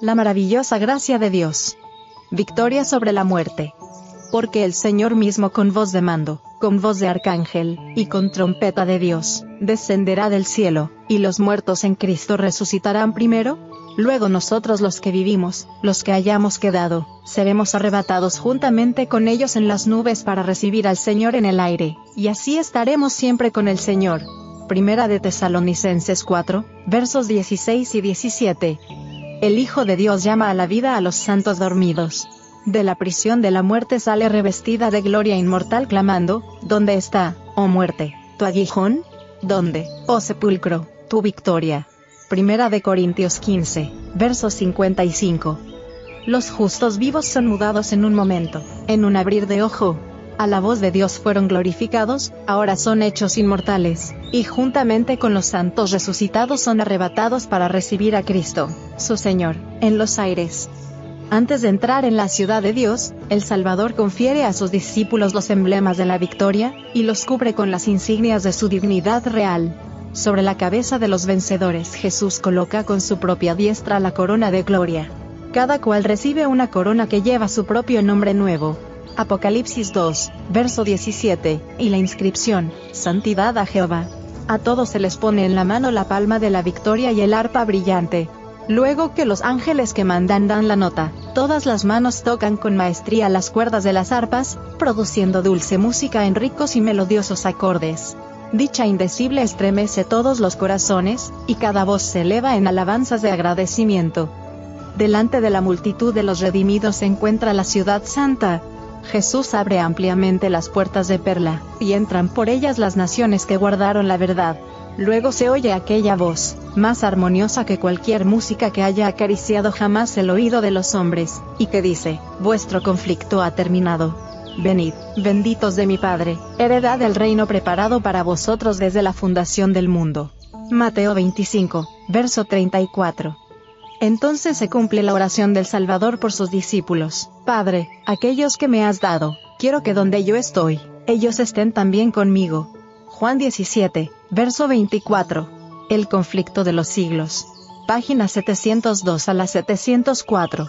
La maravillosa gracia de Dios. Victoria sobre la muerte. Porque el Señor mismo con voz de mando, con voz de arcángel, y con trompeta de Dios, descenderá del cielo, y los muertos en Cristo resucitarán primero. Luego nosotros los que vivimos, los que hayamos quedado, seremos arrebatados juntamente con ellos en las nubes para recibir al Señor en el aire, y así estaremos siempre con el Señor. Primera de Tesalonicenses 4, versos 16 y 17. El Hijo de Dios llama a la vida a los santos dormidos. De la prisión de la muerte sale revestida de gloria inmortal clamando, ¿Dónde está, oh muerte, tu aguijón? ¿Dónde, oh sepulcro, tu victoria? Primera de Corintios 15, verso 55. Los justos vivos son mudados en un momento, en un abrir de ojo. A la voz de Dios fueron glorificados, ahora son hechos inmortales, y juntamente con los santos resucitados son arrebatados para recibir a Cristo, su Señor, en los aires. Antes de entrar en la ciudad de Dios, el Salvador confiere a sus discípulos los emblemas de la victoria, y los cubre con las insignias de su dignidad real. Sobre la cabeza de los vencedores Jesús coloca con su propia diestra la corona de gloria. Cada cual recibe una corona que lleva su propio nombre nuevo. Apocalipsis 2, verso 17, y la inscripción, Santidad a Jehová. A todos se les pone en la mano la palma de la victoria y el arpa brillante. Luego que los ángeles que mandan dan la nota, todas las manos tocan con maestría las cuerdas de las arpas, produciendo dulce música en ricos y melodiosos acordes. Dicha indecible estremece todos los corazones, y cada voz se eleva en alabanzas de agradecimiento. Delante de la multitud de los redimidos se encuentra la ciudad santa. Jesús abre ampliamente las puertas de perla, y entran por ellas las naciones que guardaron la verdad. Luego se oye aquella voz, más armoniosa que cualquier música que haya acariciado jamás el oído de los hombres, y que dice, vuestro conflicto ha terminado. Venid, benditos de mi Padre, heredad del reino preparado para vosotros desde la fundación del mundo. Mateo 25, verso 34. Entonces se cumple la oración del Salvador por sus discípulos. Padre, aquellos que me has dado, quiero que donde yo estoy, ellos estén también conmigo. Juan 17, verso 24. El conflicto de los siglos. Página 702 a la 704.